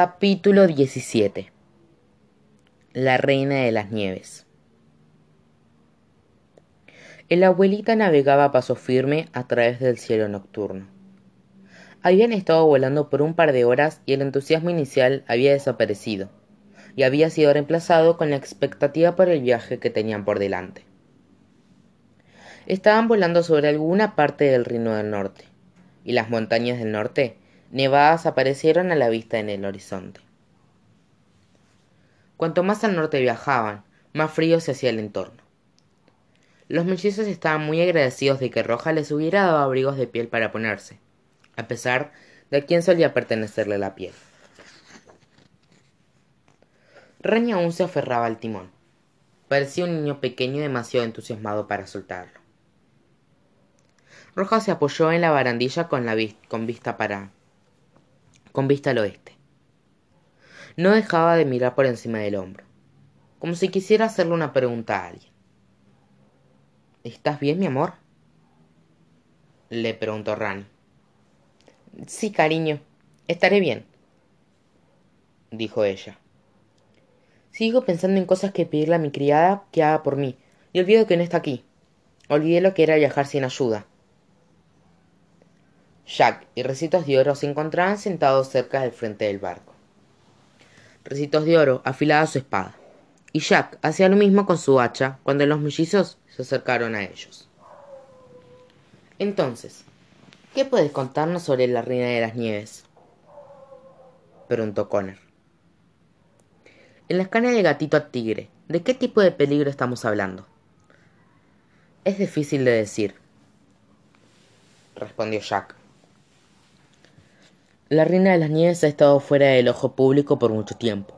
Capítulo 17 La Reina de las Nieves El abuelita navegaba a paso firme a través del cielo nocturno. Habían estado volando por un par de horas y el entusiasmo inicial había desaparecido, y había sido reemplazado con la expectativa por el viaje que tenían por delante. Estaban volando sobre alguna parte del Reino del Norte, y las montañas del norte nevadas aparecieron a la vista en el horizonte. Cuanto más al norte viajaban, más frío se hacía el entorno. Los mellizos estaban muy agradecidos de que Roja les hubiera dado abrigos de piel para ponerse, a pesar de a quién solía pertenecerle la piel. Reña aún se aferraba al timón. Parecía un niño pequeño demasiado entusiasmado para soltarlo. Roja se apoyó en la barandilla con, la con vista para con vista al oeste. No dejaba de mirar por encima del hombro, como si quisiera hacerle una pregunta a alguien. ¿Estás bien, mi amor? le preguntó Rani. Sí, cariño, estaré bien, dijo ella. Sigo pensando en cosas que pedirle a mi criada que haga por mí, y olvido que no está aquí. Olvidé lo que era viajar sin ayuda. Jack y Recitos de Oro se encontraban sentados cerca del frente del barco. Recitos de Oro afilaba su espada, y Jack hacía lo mismo con su hacha cuando los mellizos se acercaron a ellos. Entonces, ¿qué puedes contarnos sobre la Reina de las Nieves? preguntó Connor. En la escala de gatito a tigre, ¿de qué tipo de peligro estamos hablando? Es difícil de decir, respondió Jack. La Reina de las Nieves ha estado fuera del ojo público por mucho tiempo.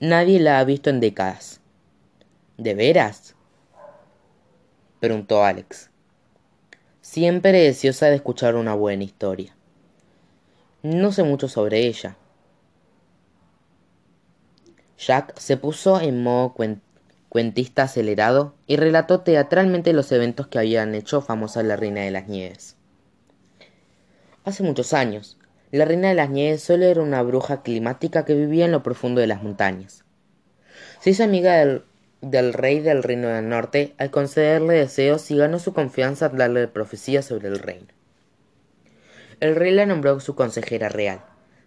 Nadie la ha visto en décadas. ¿De veras? preguntó Alex. Siempre deseosa de escuchar una buena historia. No sé mucho sobre ella. Jack se puso en modo cuentista acelerado y relató teatralmente los eventos que habían hecho famosa la Reina de las Nieves. Hace muchos años, la reina de las nieves solo era una bruja climática que vivía en lo profundo de las montañas. Se hizo amiga del, rey del reino del norte al concederle deseos y ganó su confianza al darle profecías sobre el reino. El rey la nombró su consejera real,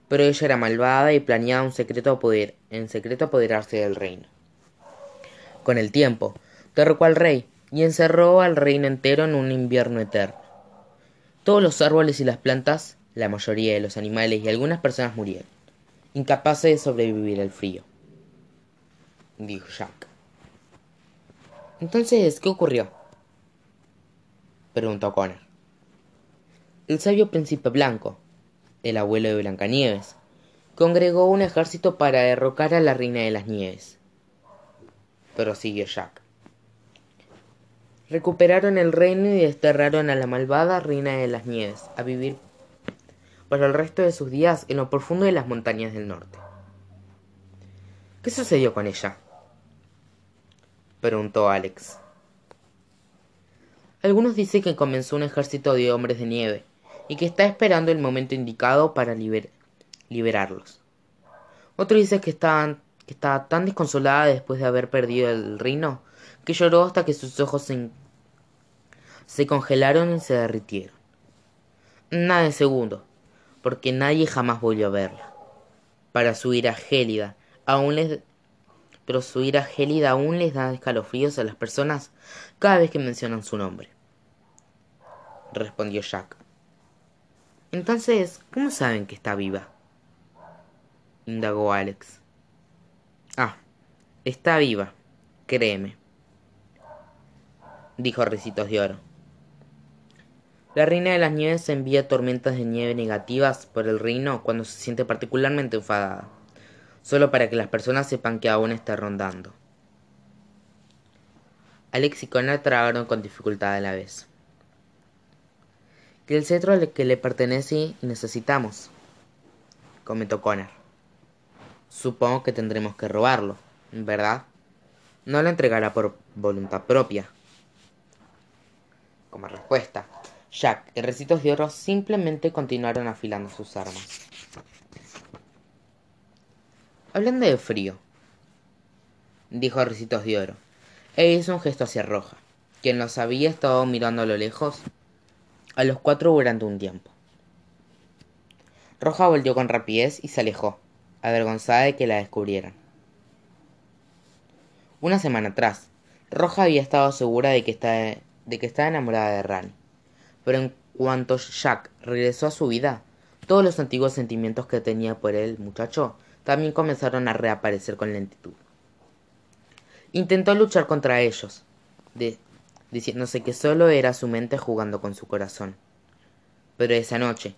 pero ella era malvada y planeaba un secreto poder, en secreto apoderarse del reino. Con el tiempo, derrocó al rey y encerró al reino entero en un invierno eterno. Todos los árboles y las plantas la mayoría de los animales y algunas personas murieron, incapaces de sobrevivir al frío. Dijo Jack. Entonces, ¿qué ocurrió? Preguntó Connor. El sabio príncipe blanco, el abuelo de Blancanieves, congregó un ejército para derrocar a la reina de las nieves. Prosiguió Jack. Recuperaron el reino y desterraron a la malvada reina de las nieves a vivir para el resto de sus días en lo profundo de las montañas del norte. ¿Qué sucedió con ella? preguntó Alex. Algunos dicen que comenzó un ejército de hombres de nieve y que está esperando el momento indicado para liberarlos. Otro dice que, estaban, que estaba tan desconsolada después de haber perdido el reino que lloró hasta que sus ojos se, se congelaron y se derritieron. Nada de segundo, porque nadie jamás volvió a verla. Para su ira gélida, aún les... Pero su ira gélida aún les da escalofríos a las personas cada vez que mencionan su nombre. Respondió Jack. Entonces, ¿cómo saben que está viva? Indagó Alex. Ah, está viva, créeme. Dijo Recitos de Oro. La reina de las nieves envía tormentas de nieve negativas por el reino cuando se siente particularmente enfadada, solo para que las personas sepan que aún está rondando. Alex y Connor tragaron con dificultad a la vez. Que el cetro al que le pertenece necesitamos, comentó Connor. Supongo que tendremos que robarlo, ¿verdad? No lo entregará por voluntad propia. Como respuesta, Jack y Recitos de Oro simplemente continuaron afilando sus armas. Hablando de frío, dijo Ricitos de Oro, e hizo un gesto hacia Roja, quien los había estado mirando a lo lejos a los cuatro durante un tiempo. Roja volvió con rapidez y se alejó, avergonzada de que la descubrieran. Una semana atrás, Roja había estado segura de que, de que estaba enamorada de Rani, pero en cuanto Jack regresó a su vida, todos los antiguos sentimientos que tenía por el muchacho también comenzaron a reaparecer con lentitud. Intentó luchar contra ellos, diciéndose que solo era su mente jugando con su corazón. Pero esa noche,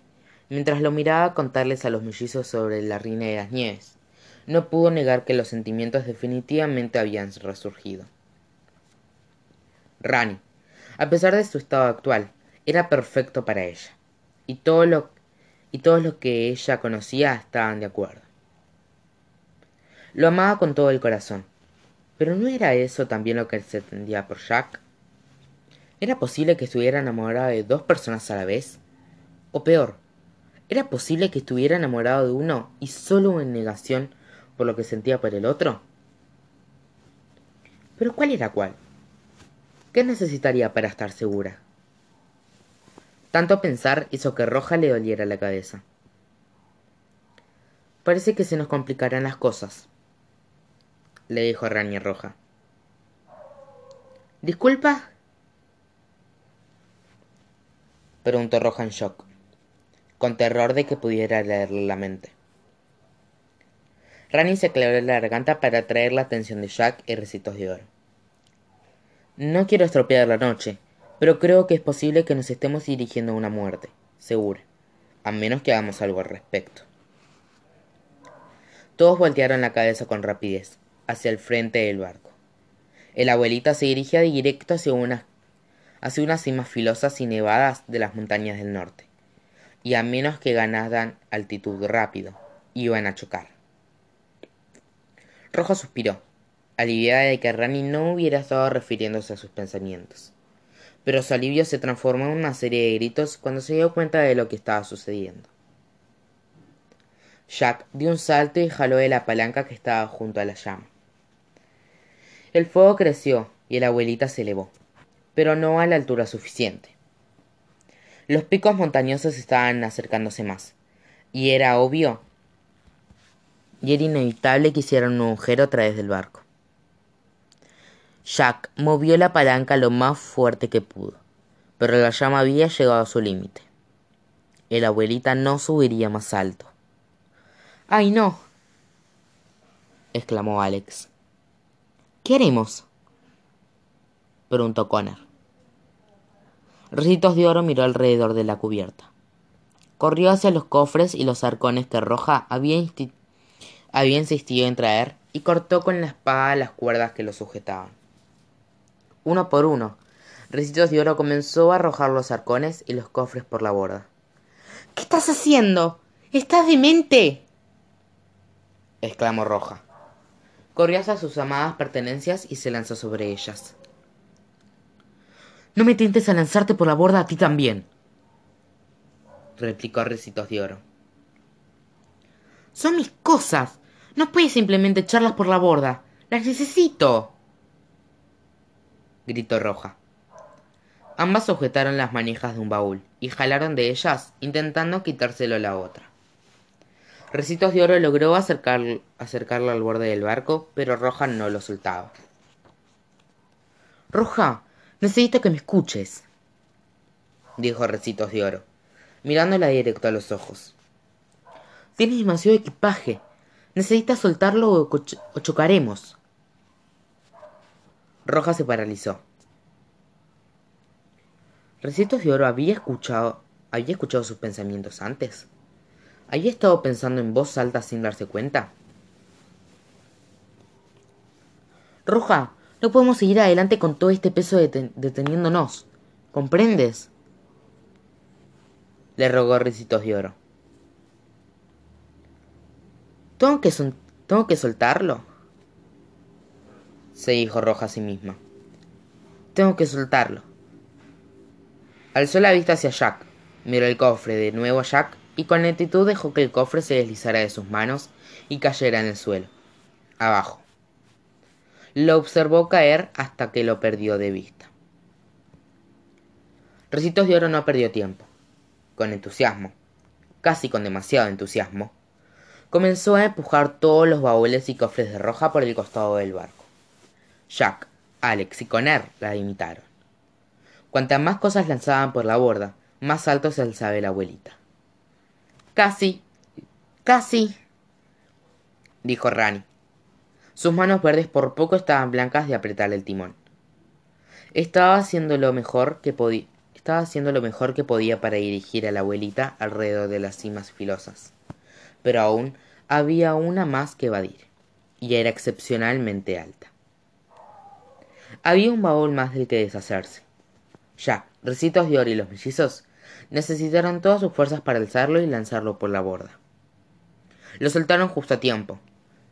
mientras lo miraba contarles a los mellizos sobre la reina de las nieves, no pudo negar que los sentimientos definitivamente habían resurgido. Rani, a pesar de su estado actual, era perfecto para ella, y todo lo y todos los que ella conocía estaban de acuerdo. Lo amaba con todo el corazón, pero ¿no era eso también lo que se entendía por Jack? ¿Era posible que estuviera enamorado de dos personas a la vez? O peor, ¿era posible que estuviera enamorado de uno y solo en negación por lo que sentía por el otro? Pero ¿cuál era cuál? ¿Qué necesitaría para estar segura? Tanto pensar hizo que Roja le doliera la cabeza. Parece que se nos complicarán las cosas, le dijo Rani Roja. ¿Disculpa? preguntó Roja en shock, con terror de que pudiera leerle la mente. Rani se aclaró la garganta para atraer la atención de Jack y Recitos de Oro. No quiero estropear la noche, pero creo que es posible que nos estemos dirigiendo a una muerte, segura, a menos que hagamos algo al respecto. Todos voltearon la cabeza con rapidez, hacia el frente del barco. El abuelita se dirigía directo hacia unas hacia unas cimas filosas y nevadas de las montañas del norte, y a menos que ganaran altitud rápido, iban a chocar. Rojo suspiró, aliviada de que Rani no hubiera estado refiriéndose a sus pensamientos, pero su alivio se transformó en una serie de gritos cuando se dio cuenta de lo que estaba sucediendo. Jack dio un salto y jaló de la palanca que estaba junto a la llama. El fuego creció y la abuelita se elevó pero no a la altura suficiente. Los picos montañosos estaban acercándose más, y era obvio y era inevitable que hicieran un agujero a través del barco. Jack movió la palanca lo más fuerte que pudo, pero la llama había llegado a su límite. El abuelita no subiría más alto. ¡Ay, no! exclamó Alex. ¿Qué haremos? preguntó Connor. Ricitos de Oro miró alrededor de la cubierta. Corrió hacia los cofres y los arcones que Roja había, había insistido en traer y cortó con la espada las cuerdas que lo sujetaban. Uno por uno, Ricitos de Oro comenzó a arrojar los arcones y los cofres por la borda. ¿Qué estás haciendo? ¡Estás demente! exclamó Roja. Corrió hacia sus amadas pertenencias y se lanzó sobre ellas. No me tientes a lanzarte por la borda a ti también, replicó Recitos de Oro. Son mis cosas. No puedes simplemente echarlas por la borda. Las necesito. Gritó Roja. Ambas sujetaron las manijas de un baúl y jalaron de ellas, intentando quitárselo la otra. Recitos de Oro logró acercarlo al borde del barco, pero Roja no lo soltaba. Roja, Necesito que me escuches, dijo Recitos de Oro, mirándola directo a los ojos. Tienes demasiado equipaje. Necesitas soltarlo o, chocaremos. Roja se paralizó. Recitos de Oro había escuchado, había escuchado sus pensamientos antes. ¿Había estado pensando en voz alta sin darse cuenta? Roja, no podemos seguir adelante con todo este peso deteniéndonos. ¿Comprendes? Le rogó Ricitos de Oro. ¿Tengo que, ¿Tengo que soltarlo? Se dijo Roja a sí misma. Tengo que soltarlo. Alzó la vista hacia Jack, miró el cofre de nuevo a Jack y con lentitud dejó que el cofre se deslizara de sus manos y cayera en el suelo, abajo. Lo observó caer hasta que lo perdió de vista. Recitos de Oro no perdió tiempo. Con entusiasmo, casi con demasiado entusiasmo, comenzó a empujar todos los baúles y cofres de roja por el costado del barco. Jack, Alex y Conner la imitaron. Cuantas más cosas lanzaban por la borda, más alto se alzaba la abuelita. Casi, casi, dijo Rani. Sus manos verdes por poco estaban blancas de apretar el timón. Estaba haciendo lo mejor que podía. Estaba haciendo lo mejor que podía para dirigir a la abuelita alrededor de las cimas filosas. Pero aún había una más que evadir, y era excepcionalmente alta. Había un baúl más del que deshacerse. Ya, Recitos de Oro y los mellizos necesitaron todas sus fuerzas para alzarlo y lanzarlo por la borda. Lo soltaron justo a tiempo,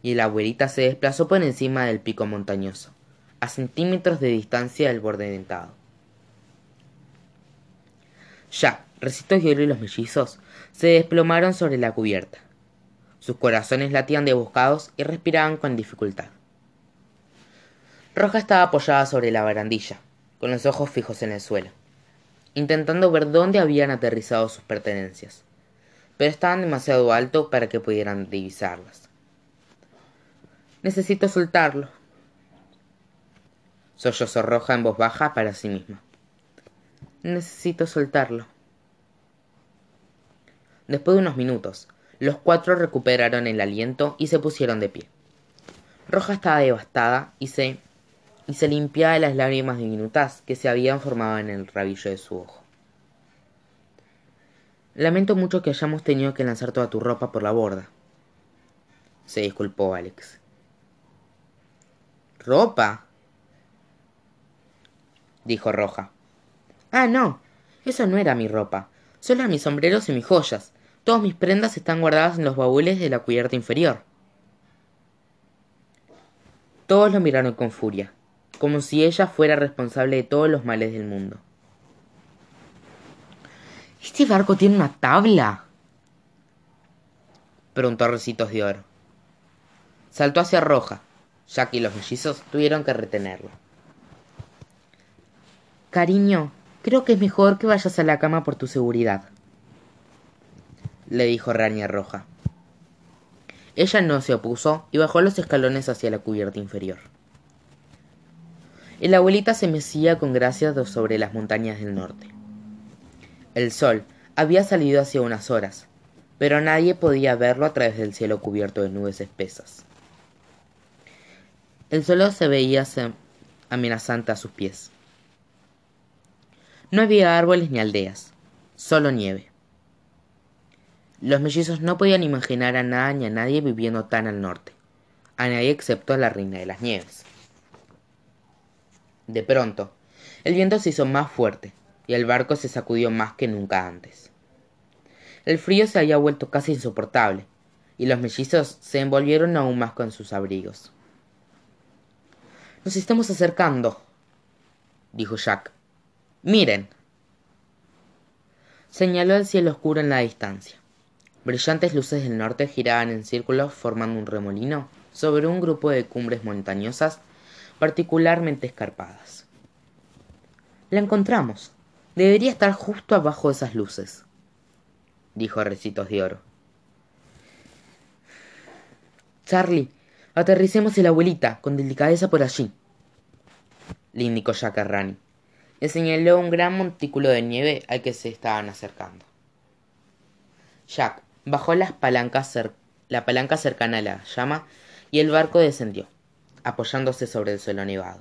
y la abuelita se desplazó por encima del pico montañoso, a centímetros de distancia del borde dentado. Ya, Recitos de Oro y los mellizos se desplomaron sobre la cubierta. Sus corazones latían de buscados y respiraban con dificultad. Roja estaba apoyada sobre la barandilla, con los ojos fijos en el suelo intentando ver dónde habían aterrizado sus pertenencias, pero estaban demasiado alto para que pudieran divisarlas. Necesito soltarlo. Sollozó Roja en voz baja para sí misma. Necesito soltarlo. Después de unos minutos, los cuatro recuperaron el aliento y se pusieron de pie. Roja estaba devastada y se y se limpiaba las lágrimas diminutas que se habían formado en el rabillo de su ojo. Lamento mucho que hayamos tenido que lanzar toda tu ropa por la borda, se disculpó Alex. ¿Ropa? dijo Roja. Ah, no, eso no era mi ropa, solo mis sombreros y mis joyas. Todas mis prendas están guardadas en los baúles de la cubierta inferior. Todos lo miraron con furia como si ella fuera responsable de todos los males del mundo. ¿Este barco tiene una tabla? preguntó Recitos de Oro. Saltó hacia Roja. Jack y los mellizos tuvieron que retenerlo. Cariño, creo que es mejor que vayas a la cama por tu seguridad, le dijo Rania Roja. Ella no se opuso y bajó los escalones hacia la cubierta inferior. La abuelita se mecía con gracia sobre las montañas del norte. El sol había salido hacía unas horas, pero nadie podía verlo a través del cielo cubierto de nubes espesas. El suelo se veía amenazante a sus pies. No había árboles ni aldeas, solo nieve. Los mellizos no podían imaginar a nada ni a nadie viviendo tan al norte, a nadie excepto a la reina de las nieves. De pronto, el viento se hizo más fuerte y el barco se sacudió más que nunca antes. El frío se había vuelto casi insoportable y los mellizos se envolvieron aún más con sus abrigos. Nos estamos acercando, dijo Jack. Miren. Señaló el cielo oscuro en la distancia. Brillantes luces del norte giraban en círculos formando un remolino sobre un grupo de cumbres montañosas particularmente escarpadas. La encontramos. Debería estar justo abajo de esas luces, dijo Recitos de Oro. Charlie, aterricemos en la abuelita, con delicadeza por allí, le indicó Jack a Rani. Le señaló un gran montículo de nieve al que se estaban acercando. Jack bajó las palancas la palanca cercana a la llama y el barco descendió apoyándose sobre el suelo nevado.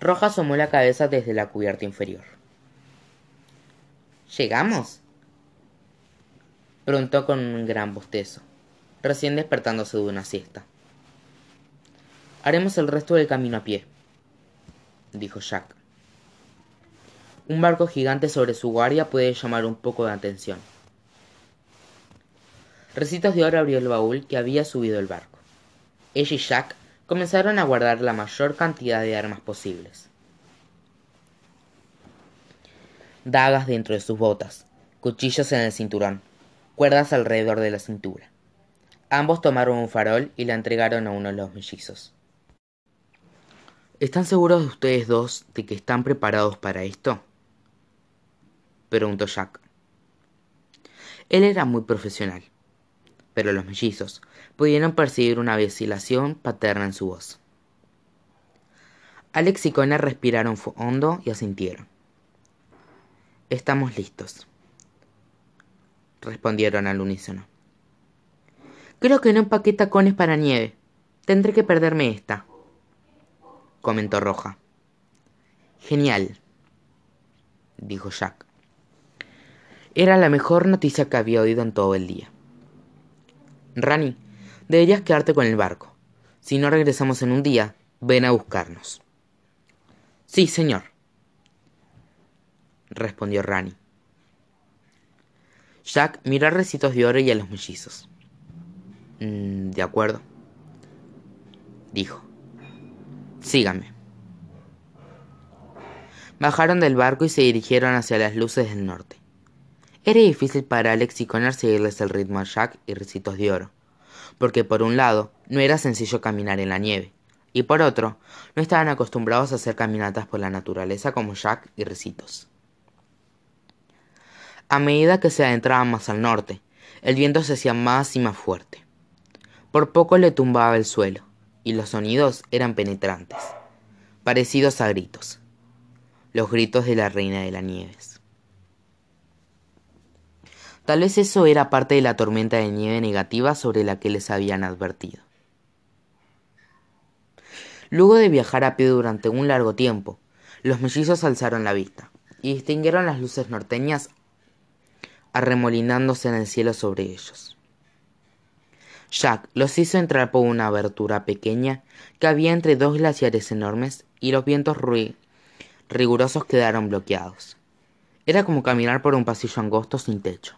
Roja asomó la cabeza desde la cubierta inferior. ¿Llegamos? preguntó con un gran bostezo, recién despertándose de una siesta. Haremos el resto del camino a pie, dijo Jack. Un barco gigante sobre su guardia puede llamar un poco de atención. Recitos de oro abrió el baúl que había subido el barco ella y Jack comenzaron a guardar la mayor cantidad de armas posibles. Dagas dentro de sus botas, cuchillos en el cinturón, cuerdas alrededor de la cintura. Ambos tomaron un farol y la entregaron a uno de los mellizos. ¿Están seguros de ustedes dos de que están preparados para esto? preguntó Jack. Él era muy profesional, pero los mellizos pudieron percibir una vacilación paterna en su voz. Alex y Connor respiraron hondo y asintieron. Estamos listos, respondieron al unísono. Creo que no empaqué tacones para nieve. Tendré que perderme esta, comentó Roja. Genial, dijo Jack. Era la mejor noticia que había oído en todo el día. Rani, deberías quedarte con el barco. Si no regresamos en un día, ven a buscarnos. Sí, señor, respondió Rani. Jack miró a Recitos de Oro y a los mellizos. Mm, de acuerdo, dijo. Síganme. Bajaron del barco y se dirigieron hacia las luces del norte. Era difícil para Alex y Connor seguirles el ritmo a Jack y Recitos de Oro, porque por un lado no era sencillo caminar en la nieve, y por otro, no estaban acostumbrados a hacer caminatas por la naturaleza como Jack y Recitos. A medida que se adentraban más al norte, el viento se hacía más y más fuerte. Por poco le tumbaba el suelo, y los sonidos eran penetrantes, parecidos a gritos, los gritos de la reina de las nieves. Tal vez eso era parte de la tormenta de nieve negativa sobre la que les habían advertido. Luego de viajar a pie durante un largo tiempo, los mellizos alzaron la vista y distinguieron las luces norteñas arremolinándose en el cielo sobre ellos. Jack los hizo entrar por una abertura pequeña que había entre dos glaciares enormes y los vientos rigurosos quedaron bloqueados. Era como caminar por un pasillo angosto sin techo.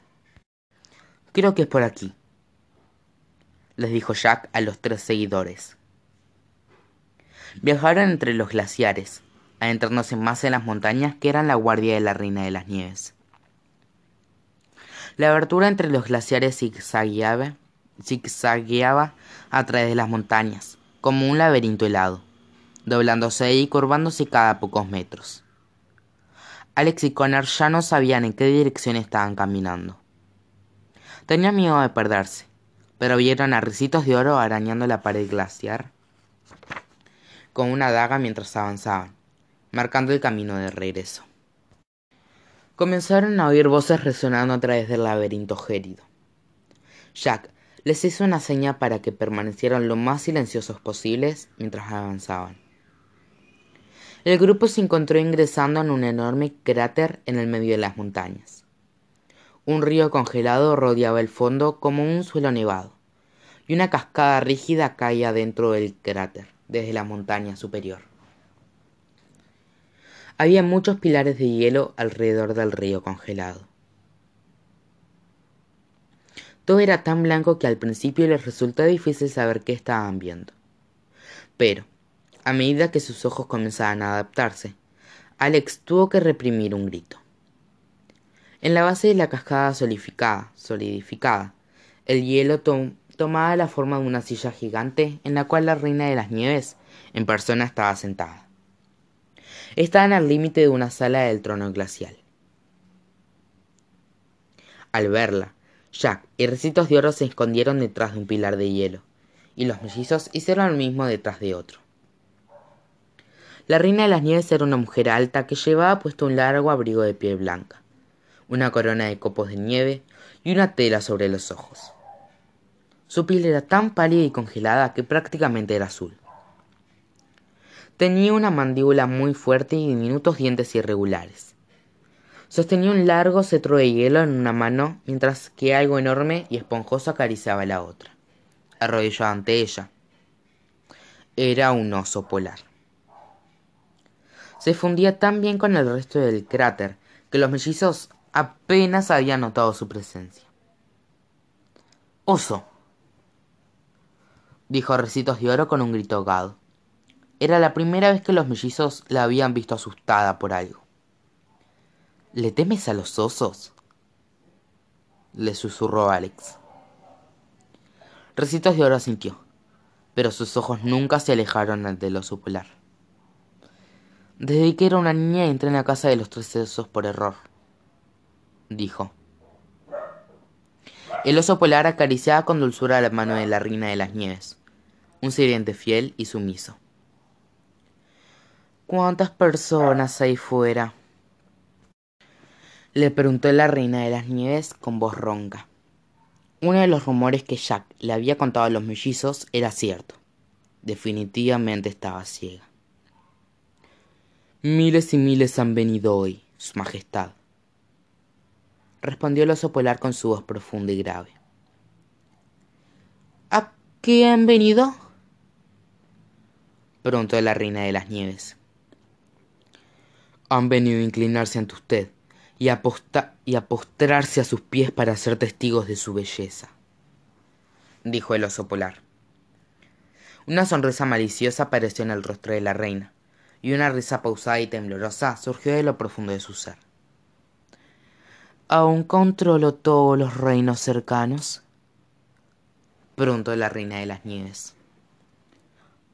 Creo que es por aquí, les dijo Jack a los tres seguidores. Viajaron entre los glaciares, adentrándose más en las montañas que eran la guardia de la Reina de las Nieves. La abertura entre los glaciares zigzagueaba, zigzagueaba a través de las montañas, como un laberinto helado, doblándose y curvándose cada pocos metros. Alex y Connor ya no sabían en qué dirección estaban caminando. Tenían miedo de perderse, pero vieron a ricitos de oro arañando la pared glaciar con una daga mientras avanzaban, marcando el camino de regreso. Comenzaron a oír voces resonando a través del laberinto gélido. Jack les hizo una seña para que permanecieran lo más silenciosos posibles mientras avanzaban. El grupo se encontró ingresando en un enorme cráter en el medio de las montañas. Un río congelado rodeaba el fondo como un suelo nevado, y una cascada rígida caía dentro del cráter desde la montaña superior. Había muchos pilares de hielo alrededor del río congelado. Todo era tan blanco que al principio les resultó difícil saber qué estaban viendo. Pero, a medida que sus ojos comenzaban a adaptarse, Alex tuvo que reprimir un grito. En la base de la cascada solidificada, solidificada el hielo tomaba la forma de una silla gigante en la cual la reina de las nieves en persona estaba sentada. Estaban al límite de una sala del trono glacial. Al verla, Jack y Recitos de Oro se escondieron detrás de un pilar de hielo, y los mellizos hicieron lo mismo detrás de otro. La reina de las nieves era una mujer alta que llevaba puesto un largo abrigo de piel blanca, una corona de copos de nieve y una tela sobre los ojos. Su piel era tan pálida y congelada que prácticamente era azul. Tenía una mandíbula muy fuerte y diminutos dientes irregulares. Sostenía un largo cetro de hielo en una mano, mientras que algo enorme y esponjoso acariciaba la otra, arrodillado ante ella. Era un oso polar. Se fundía tan bien con el resto del cráter que los mellizos apenas habían notado su presencia. Oso, dijo Recitos de Oro con un grito ahogado. Era la primera vez que los mellizos la habían visto asustada por algo. ¿Le temes a los osos? le susurró Alex. Recitos de oro sintió, pero sus ojos nunca se alejaron del oso polar. Desde que era una niña entré en la casa de los tres osos por error, dijo. El oso polar acariciaba con dulzura la mano de la reina de las nieves, un sirviente fiel y sumiso. ¿Cuántas personas hay fuera? Le preguntó la reina de las nieves con voz ronca. Uno de los rumores que Jack le había contado a los mellizos era cierto. Definitivamente estaba ciega. Miles y miles han venido hoy, Su Majestad. Respondió el oso polar con su voz profunda y grave. ¿A qué han venido? Preguntó la reina de las nieves. Han venido a inclinarse ante usted y a, y a postrarse a sus pies para ser testigos de su belleza, dijo el oso polar. Una sonrisa maliciosa apareció en el rostro de la reina, y una risa pausada y temblorosa surgió de lo profundo de su ser. ¿Aún controlo todos los reinos cercanos? preguntó la reina de las nieves.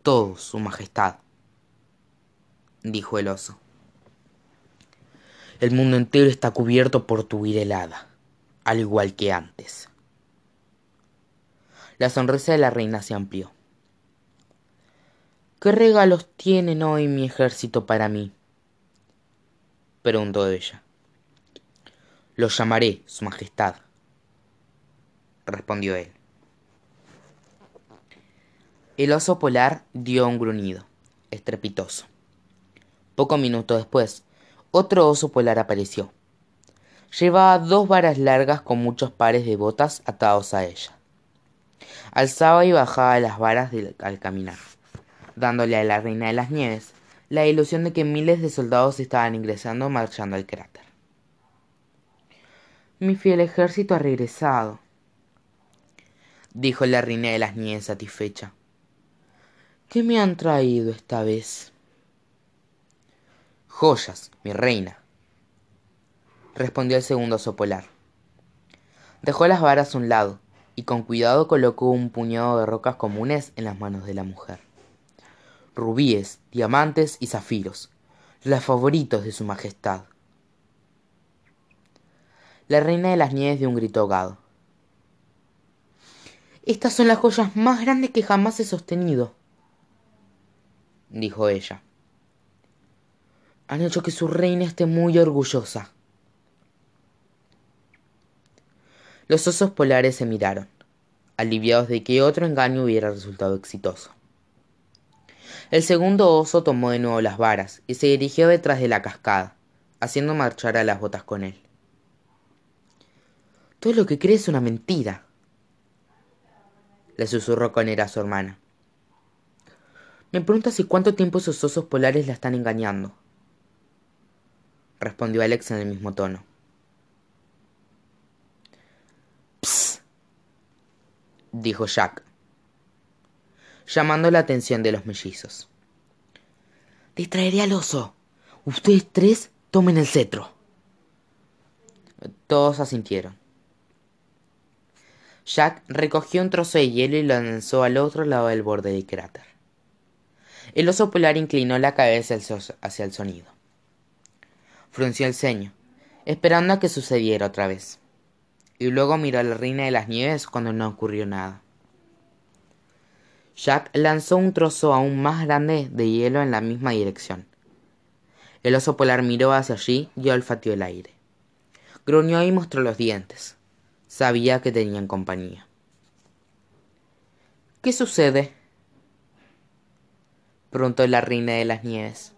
Todos, Su Majestad, dijo el oso. El mundo entero está cubierto por tu ira helada, al igual que antes. La sonrisa de la reina se amplió. ¿Qué regalos tienen hoy mi ejército para mí? preguntó ella. Los llamaré, Su Majestad, respondió él. El oso polar dio un gruñido, estrepitoso. Poco minuto después, otro oso polar apareció. Llevaba dos varas largas con muchos pares de botas atados a ella. Alzaba y bajaba las varas al caminar, dándole a la reina de las nieves la ilusión de que miles de soldados estaban ingresando marchando al cráter. Mi fiel ejército ha regresado, dijo la reina de las nieves satisfecha. ¿Qué me han traído esta vez? Joyas, mi reina, respondió el segundo oso polar. Dejó las varas a un lado y con cuidado colocó un puñado de rocas comunes en las manos de la mujer. Rubíes, diamantes y zafiros, los favoritos de su majestad. La reina de las nieves dio un grito ahogado. Estas son las joyas más grandes que jamás he sostenido, dijo ella han hecho que su reina esté muy orgullosa. Los osos polares se miraron, aliviados de que otro engaño hubiera resultado exitoso. El segundo oso tomó de nuevo las varas y se dirigió detrás de la cascada, haciendo marchar a las botas con él. Todo lo que cree es una mentira, le susurró con ira a su hermana. Me pregunta si cuánto tiempo esos osos polares la están engañando respondió Alex en el mismo tono. Psst, dijo Jack, llamando la atención de los mellizos. Distraeré al oso. Ustedes tres tomen el cetro. Todos asintieron. Jack recogió un trozo de hielo y lo lanzó al otro lado del borde del cráter. El oso polar inclinó la cabeza hacia el sonido frunció el ceño, esperando a que sucediera otra vez. Y luego miró a la reina de las nieves cuando no ocurrió nada. Jack lanzó un trozo aún más grande de hielo en la misma dirección. El oso polar miró hacia allí y olfateó el aire. Gruñó y mostró los dientes. Sabía que tenían compañía. ¿Qué sucede? preguntó la reina de las nieves.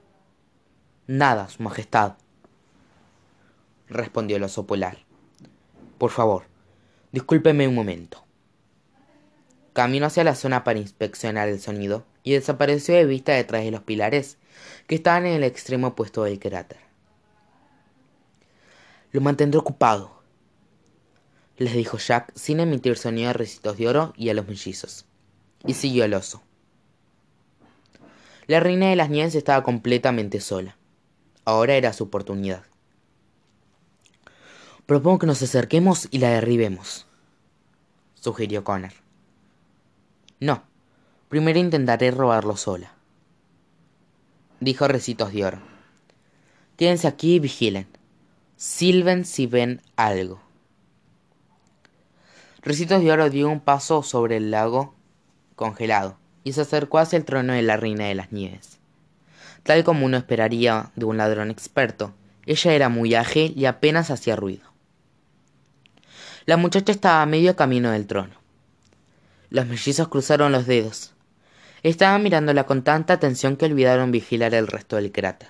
Nada, Su Majestad, respondió el oso polar. Por favor, discúlpeme un momento. Caminó hacia la zona para inspeccionar el sonido y desapareció de vista detrás de los pilares que estaban en el extremo opuesto del cráter. Lo mantendré ocupado, les dijo Jack sin emitir sonido a recitos de oro y a los mellizos, y siguió al oso. La reina de las nieves estaba completamente sola. Ahora era su oportunidad. Propongo que nos acerquemos y la derribemos, sugirió Connor. No, primero intentaré robarlo sola, dijo Recitos de Oro. Quédense aquí y vigilen. Silven si ven algo. Recitos de Oro dio un paso sobre el lago congelado y se acercó hacia el trono de la Reina de las Nieves. Tal como uno esperaría de un ladrón experto, ella era muy ágil y apenas hacía ruido. La muchacha estaba a medio camino del trono. Los mellizos cruzaron los dedos. Estaban mirándola con tanta atención que olvidaron vigilar el resto del cráter.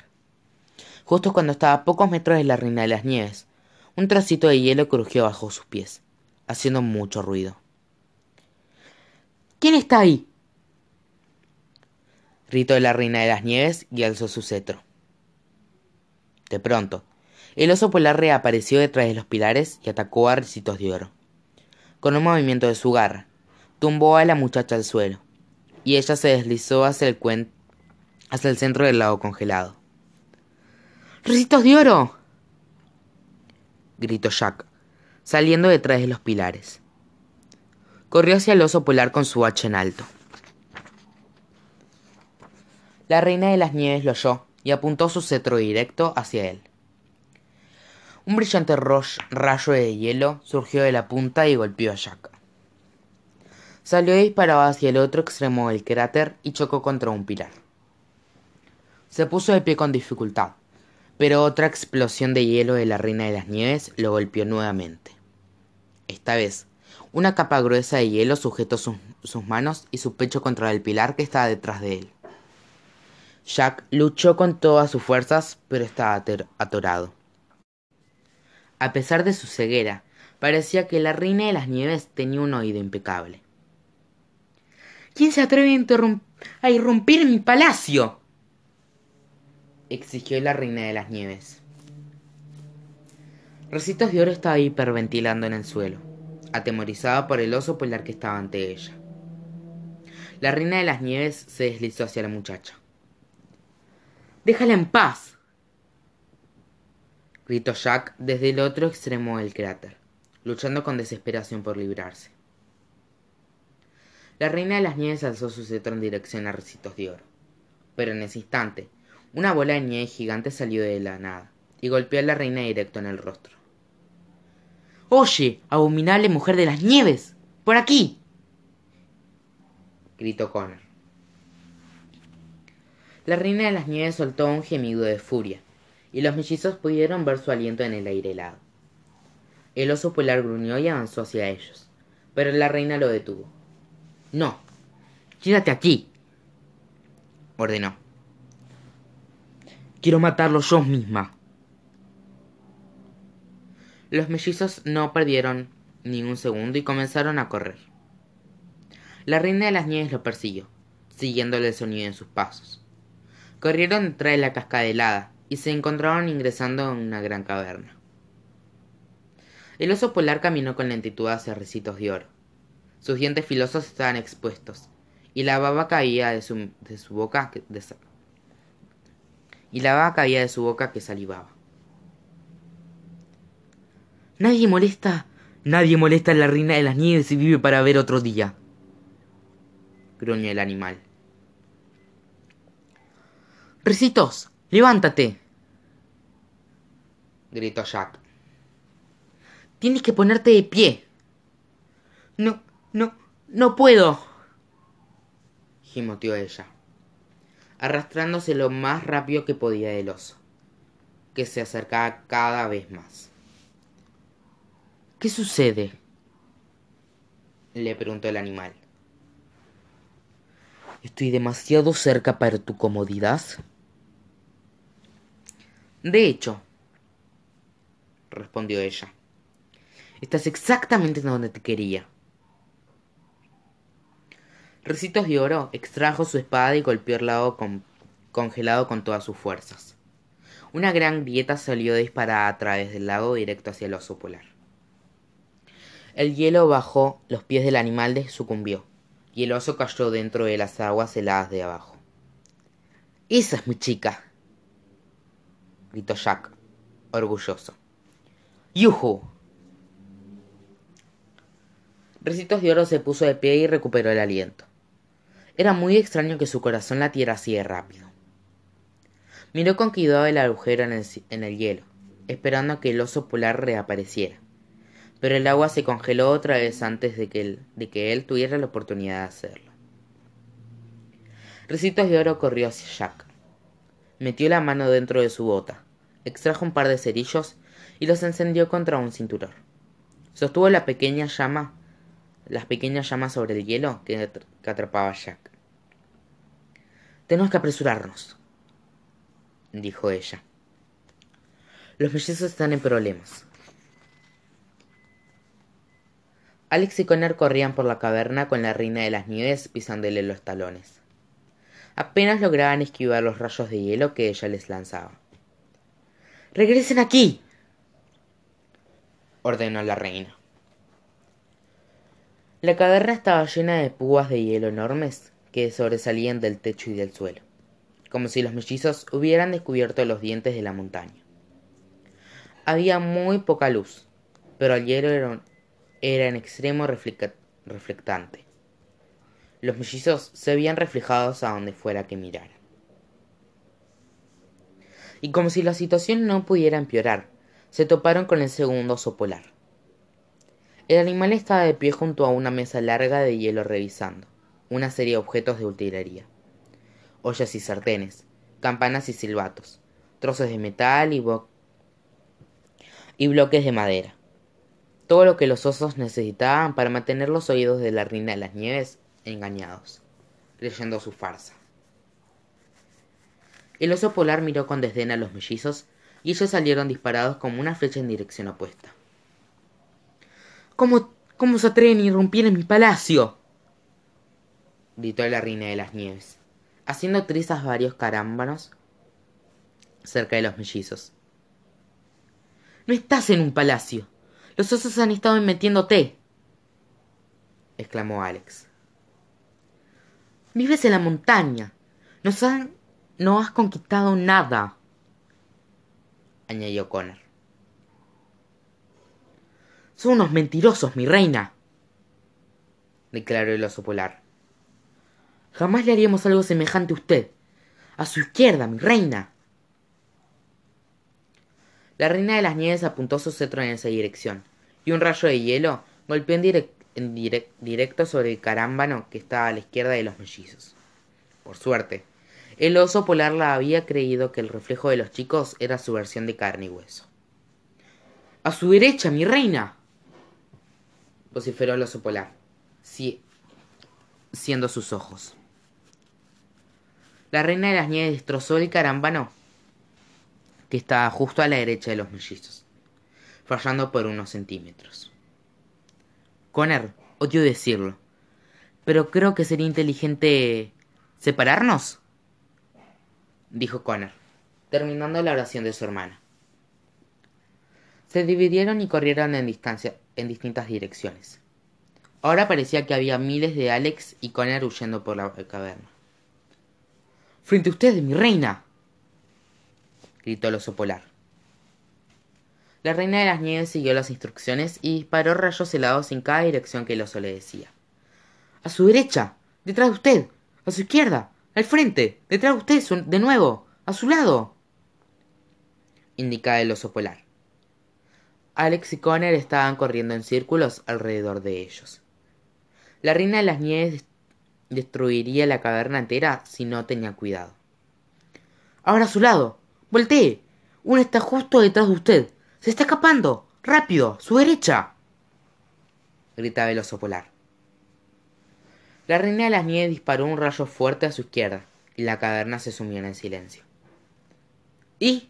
Justo cuando estaba a pocos metros de la reina de las nieves, un trocito de hielo crujió bajo sus pies, haciendo mucho ruido. ¿Quién está ahí? gritó la reina de las nieves y alzó su cetro. De pronto, el oso polar reapareció detrás de los pilares y atacó a Recitos de Oro. Con un movimiento de su garra, tumbó a la muchacha al suelo, y ella se deslizó hacia el, hacia el centro del lago congelado. ¡Recitos de oro! gritó Jack, saliendo detrás de los pilares. Corrió hacia el oso polar con su hacha en alto. La reina de las nieves lo oyó y apuntó su cetro directo hacia él. Un brillante rayo de hielo surgió de la punta y golpeó a Jack. Salió disparado hacia el otro extremo del cráter y chocó contra un pilar. Se puso de pie con dificultad, pero otra explosión de hielo de la reina de las nieves lo golpeó nuevamente. Esta vez, una capa gruesa de hielo sujetó sus manos y su pecho contra el pilar que estaba detrás de él. Jack luchó con todas sus fuerzas, pero estaba atorado. A pesar de su ceguera, parecía que la reina de las nieves tenía un oído impecable. ¿Quién se atreve a, irrumpir en mi palacio? Exigió la reina de las nieves. Recitos de oro estaba hiperventilando en el suelo, atemorizada por el oso polar que estaba ante ella. La reina de las nieves se deslizó hacia la muchacha. Déjala en paz. gritó Jack desde el otro extremo del cráter, luchando con desesperación por librarse. La reina de las nieves alzó su cetro en dirección a Recitos de Oro, pero en ese instante, una bola de nieve gigante salió de la nada y golpeó a la reina directo en el rostro. Oye, abominable mujer de las nieves, por aquí. gritó Connor. La reina de las nieves soltó un gemido de furia, y los mellizos pudieron ver su aliento en el aire helado. El oso polar gruñó y avanzó hacia ellos, pero la reina lo detuvo. No, quédate aquí, ordenó. Quiero matarlo yo misma. Los mellizos no perdieron ni un segundo y comenzaron a correr. La reina de las nieves lo persiguió, siguiéndole el sonido en sus pasos. Corrieron detrás de la cascada helada y se encontraron ingresando en una gran caverna. El oso polar caminó con lentitud hacia recitos de oro. Sus dientes filosos estaban expuestos, y la baba caía de su, boca que, y la baba caía de su boca que salivaba. Nadie molesta, nadie molesta a la reina de las nieves y vive para ver otro día. gruñó el animal. Recitos, levántate. gritó Jack. Tienes que ponerte de pie. No, no, no puedo. gimoteó ella, arrastrándose lo más rápido que podía del oso, que se acercaba cada vez más. ¿Qué sucede? le preguntó el animal. ¿Estoy demasiado cerca para tu comodidad? De hecho, respondió ella, estás exactamente donde te quería. Recitos de Oro extrajo su espada y golpeó el lado congelado con todas sus fuerzas. Una gran grieta salió disparada a través del lago directo hacia el oso polar. El hielo bajó, los pies del animal sucumbió, y el oso cayó dentro de las aguas heladas de abajo. Esa es mi chica, gritó Jack, orgulloso. ¡Yuhu! Recitos de Oro se puso de pie y recuperó el aliento. Era muy extraño que su corazón latiera así de rápido. Miró con cuidado el agujero en el, hielo, esperando a que el oso polar reapareciera. Pero el agua se congeló otra vez antes de que él, de que él tuviera la oportunidad de hacerlo. Recitos de Oro corrió hacia Jack. Metió la mano dentro de su bota, extrajo un par de cerillos y los encendió contra un cinturón. Sostuvo la pequeña llama las pequeñas llamas sobre el hielo que, atrapaba Jack. Tenemos que apresurarnos, dijo ella. Los mellizos están en problemas. Alex y Connor corrían por la caverna con la reina de las nieves pisándole los talones. Apenas lograban esquivar los rayos de hielo que ella les lanzaba. ¡Regresen aquí! ordenó la reina. La caverna estaba llena de púas de hielo enormes que sobresalían del techo y del suelo, como si los mellizos hubieran descubierto los dientes de la montaña. Había muy poca luz, pero el hielo era, en extremo reflectante. Los mellizos se veían reflejados a donde fuera que miraran. Y como si la situación no pudiera empeorar, se toparon con el segundo oso polar. El animal estaba de pie junto a una mesa larga de hielo revisando una serie de objetos de utilería. Ollas y sartenes, campanas y silbatos, trozos de metal y, y bloques de madera. Todo lo que los osos necesitaban para mantener los oídos de la reina de las nieves engañados, leyendo su farsa. El oso polar miró con desdén a los mellizos y ellos salieron disparados como una flecha en dirección opuesta. ¿Cómo, cómo se atreven a irrumpir en mi palacio? gritó la reina de las nieves, haciendo trizas varios carámbanos cerca de los mellizos. No estás en un palacio. Los osos han estado metiéndote. exclamó Alex. Vives en la montaña. Nos han... No has conquistado nada. añadió Connor. Son unos mentirosos, mi reina, declaró el oso polar. Jamás le haríamos algo semejante a usted. A su izquierda, mi reina. La reina de las nieves apuntó su cetro en esa dirección, y un rayo de hielo golpeó en, directo sobre el carámbano que estaba a la izquierda de los mellizos. Por suerte, el oso polar la había creído que el reflejo de los chicos era su versión de carne y hueso. A su derecha, mi reina vociferó el oso polar, siendo sus ojos. La reina de las nieves destrozó el carámbano que estaba justo a la derecha de los mellizos, fallando por unos centímetros. Conner, odio decirlo, pero creo que sería inteligente separarnos, dijo Conner, terminando la oración de su hermana. Se dividieron y corrieron en distancia, en distintas direcciones. Ahora parecía que había miles de Alex y Conner huyendo por la caverna. Frente a usted, mi reina. gritó el oso polar. La reina de las nieves siguió las instrucciones y disparó rayos helados en cada dirección que el oso le decía. A su derecha, detrás de usted, a su izquierda, al frente, detrás de usted, de nuevo, a su lado. indicaba el oso polar. Alex y Connor estaban corriendo en círculos alrededor de ellos. La reina de las nieves destruiría la caverna entera si no tenía cuidado. Ahora a su lado. Voltee. Uno está justo detrás de usted. Se está escapando. Rápido. Su derecha. gritaba el oso polar. La reina de las nieves disparó un rayo fuerte a su izquierda y la caverna se sumió en el silencio. ¿Y?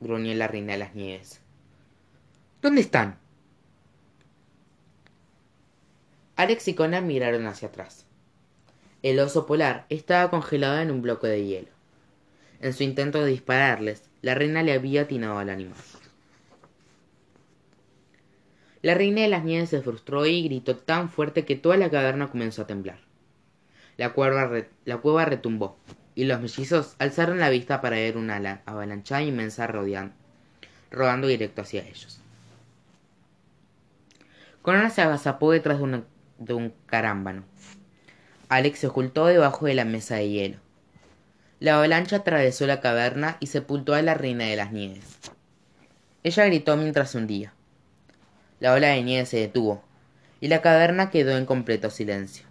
Gruñó la reina de las nieves. ¿Dónde están? Alex y Conan miraron hacia atrás. El oso polar estaba congelado en un bloque de hielo. En su intento de dispararles, la reina le había atinado al animal. La reina de las nieves se frustró y gritó tan fuerte que toda la caverna comenzó a temblar. La, la cueva retumbó, y los mellizos alzaron la vista para ver una avalanchada inmensa rodeando, rodando directo hacia ellos. Corona se agazapó detrás de, de un carámbano. Alex se ocultó debajo de la mesa de hielo. La avalancha atravesó la caverna y sepultó a la reina de las nieves. Ella gritó mientras hundía. La ola de nieve se detuvo, y la caverna quedó en completo silencio.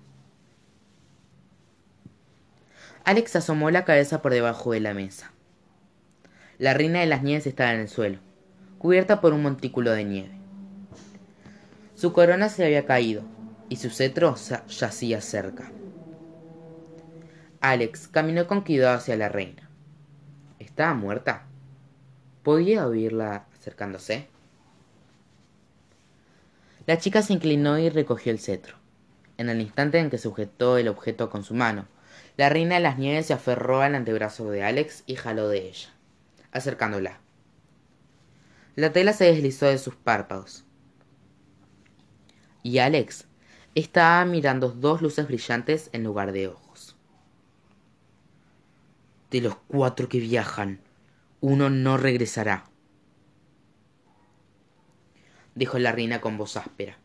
Alex asomó la cabeza por debajo de la mesa. La reina de las nieves estaba en el suelo, cubierta por un montículo de nieve. Su corona se había caído, y su cetro yacía cerca. Alex caminó con cuidado hacia la reina. ¿Estaba muerta? ¿Podía oírla acercándose? La chica se inclinó y recogió el cetro. En el instante en que sujetó el objeto con su mano, la reina de las nieves se aferró al antebrazo de Alex y jaló de ella, acercándola. La tela se deslizó de sus párpados. Y Alex estaba mirando dos luces brillantes en lugar de ojos. De los cuatro que viajan, uno no regresará, dijo la reina con voz áspera.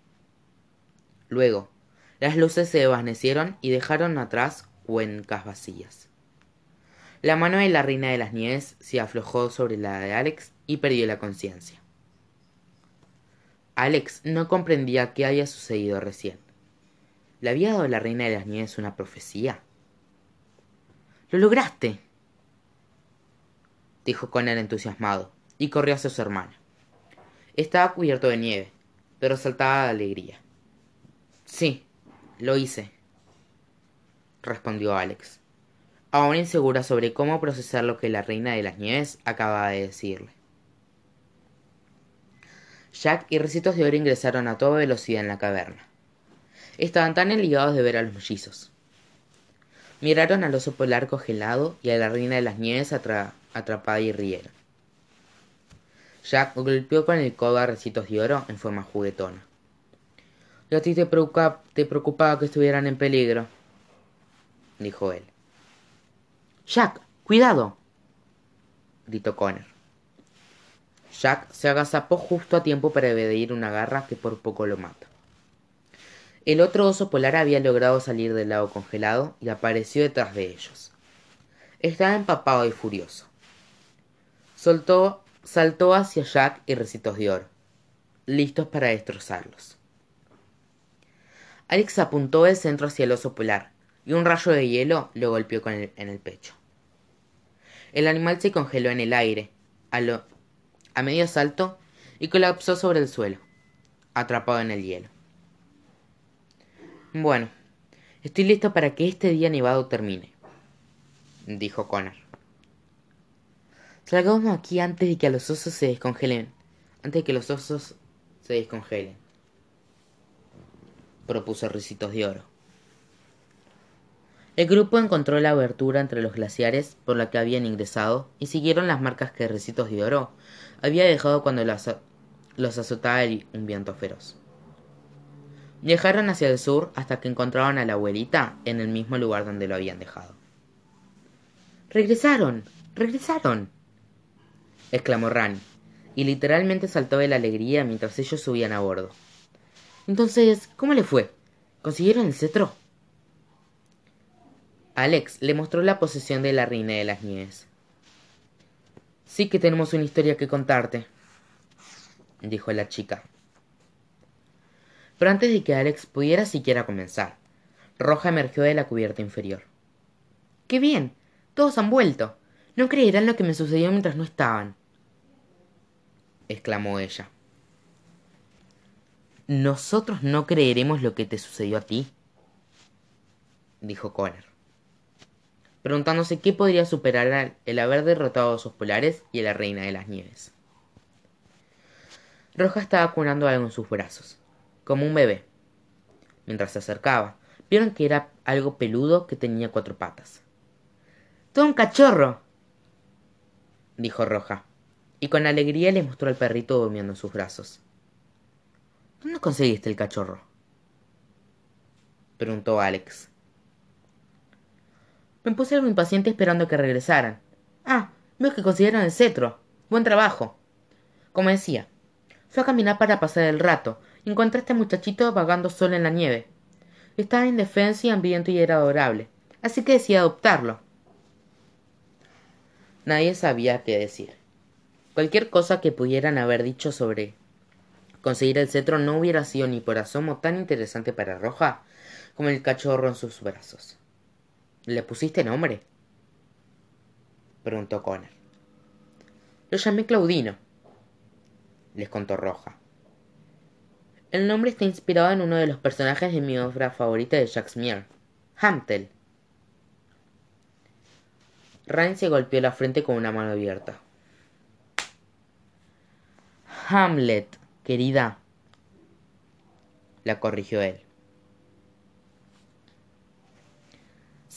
Luego, las luces se desvanecieron y dejaron atrás cuencas vacías. La mano de la reina de las nieves se aflojó sobre la de Alex y perdió la conciencia. Alex no comprendía qué había sucedido recién. ¿Le había dado la reina de las nieves una profecía? ¡Lo lograste! dijo Connor entusiasmado, y corrió hacia su hermana. Estaba cubierto de nieve, pero saltaba de alegría. Sí, lo hice, respondió Alex, aún insegura sobre cómo procesar lo que la reina de las nieves acababa de decirle. Jack y Recitos de Oro ingresaron a toda velocidad en la caverna. Estaban tan aliviados de ver a los mellizos. Miraron al oso polar congelado y a la reina de las nieves atrapada y rieron. Jack golpeó con el codo a Recitos de Oro en forma juguetona. ¿Y a ti te, te preocupaba que estuvieran en peligro? Dijo él. Jack, cuidado, gritó Connor. Jack se agazapó justo a tiempo para evadir una garra que por poco lo mata. El otro oso polar había logrado salir del lago congelado y apareció detrás de ellos. Estaba empapado y furioso. Soltó, saltó hacia Jack y Recitos de Oro, listos para destrozarlos. Alex apuntó el centro hacia el oso polar y un rayo de hielo lo golpeó en el pecho. El animal se congeló en el aire, a, medio salto, y colapsó sobre el suelo, atrapado en el hielo. Bueno, estoy listo para que este día nevado termine, dijo Connor. Salgamos aquí antes de que los osos se descongelen. Antes de que los osos se descongelen. Propuso Ricitos de Oro. El grupo encontró la abertura entre los glaciares por la que habían ingresado y siguieron las marcas que Ricitos de Oro había dejado cuando los, azotaba un viento feroz. Viajaron hacia el sur hasta que encontraron a la abuelita en el mismo lugar donde lo habían dejado. ¡Regresaron! ¡Regresaron! exclamó Rani, y literalmente saltó de la alegría mientras ellos subían a bordo. Entonces, ¿cómo le fue? ¿Consiguieron el cetro? Alex le mostró la posesión de la reina de las nieves. Sí que tenemos una historia que contarte, dijo la chica. Pero antes de que Alex pudiera siquiera comenzar, Roja emergió de la cubierta inferior. ¡Qué bien! Todos han vuelto. No creerán lo que me sucedió mientras no estaban exclamó ella. Nosotros no creeremos lo que te sucedió a ti, dijo Connor, preguntándose qué podría superar el haber derrotado a sus polares y a la reina de las nieves. Roja estaba cunando algo en sus brazos, como un bebé. Mientras se acercaba, vieron que era algo peludo que tenía cuatro patas. ¡Todo un cachorro! dijo Roja, y con alegría le mostró al perrito durmiendo en sus brazos. ¿Dónde conseguiste el cachorro? preguntó Alex. Me puse algo impaciente esperando que regresaran. Ah, veo que consiguieron el cetro. Buen trabajo. Como decía, fue a caminar para pasar el rato y encontré a este muchachito vagando solo en la nieve. Estaba indefenso y hambriento y era adorable, así que decidí adoptarlo. Nadie sabía qué decir. Cualquier cosa que pudieran haber dicho sobre conseguir el cetro no hubiera sido ni por asomo tan interesante para Roja como el cachorro en sus brazos. ¿Le pusiste nombre? preguntó Connor. Lo llamé Claudino, les contó Roja. El nombre está inspirado en uno de los personajes de mi obra favorita de Jacques Mier, Hamtel. Ryan se golpeó la frente con una mano abierta. Hamlet, querida, la corrigió él.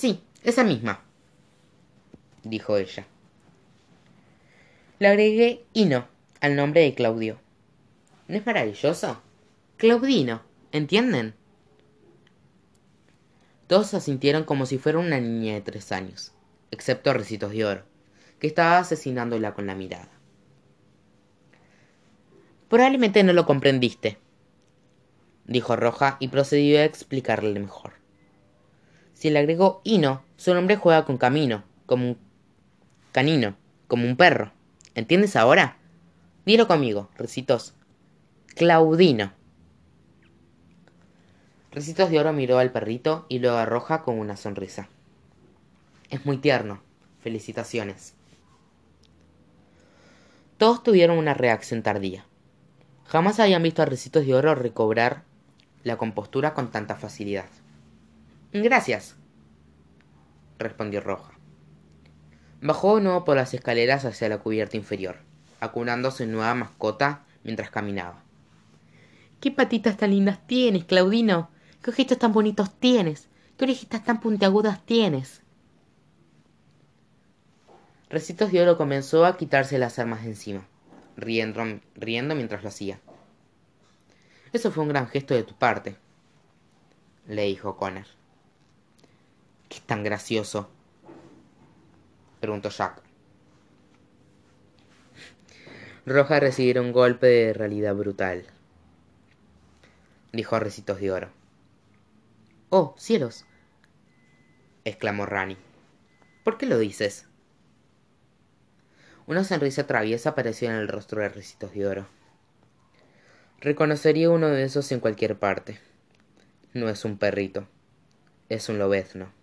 Sí, esa misma, dijo ella. Le agregué Ino al nombre de Claudio. ¿No es maravilloso? Claudino, ¿entienden? Todos asintieron como si fuera una niña de tres años, excepto Recitos de Oro, que estaba asesinándola con la mirada. Probablemente no lo comprendiste, dijo Roja y procedió a explicarle mejor. Si le agregó Ino, su nombre juega con camino, como un canino, como un perro. ¿Entiendes ahora? Dilo conmigo, Recitos. Claudino. Recitos de Oro miró al perrito y luego a Roja con una sonrisa. Es muy tierno. Felicitaciones. Todos tuvieron una reacción tardía. Jamás habían visto a Recitos de Oro recobrar la compostura con tanta facilidad. Gracias, respondió Roja. Bajó de nuevo por las escaleras hacia la cubierta inferior, acunando su nueva mascota mientras caminaba. ¿Qué patitas tan lindas tienes, Claudino? ¿Qué ojitos tan bonitos tienes? ¿Qué orejitas tan puntiagudas tienes? Recitos de Oro comenzó a quitarse las armas de encima, riendo, riendo mientras lo hacía. Eso fue un gran gesto de tu parte, le dijo Connor. ¿Qué es tan gracioso? preguntó Jack. Roja recibió un golpe de realidad brutal, dijo Recitos de Oro. Oh, cielos, exclamó Rani. ¿Por qué lo dices? Una sonrisa traviesa apareció en el rostro de Recitos de Oro. Reconocería uno de esos en cualquier parte. No es un perrito, es un lobezno.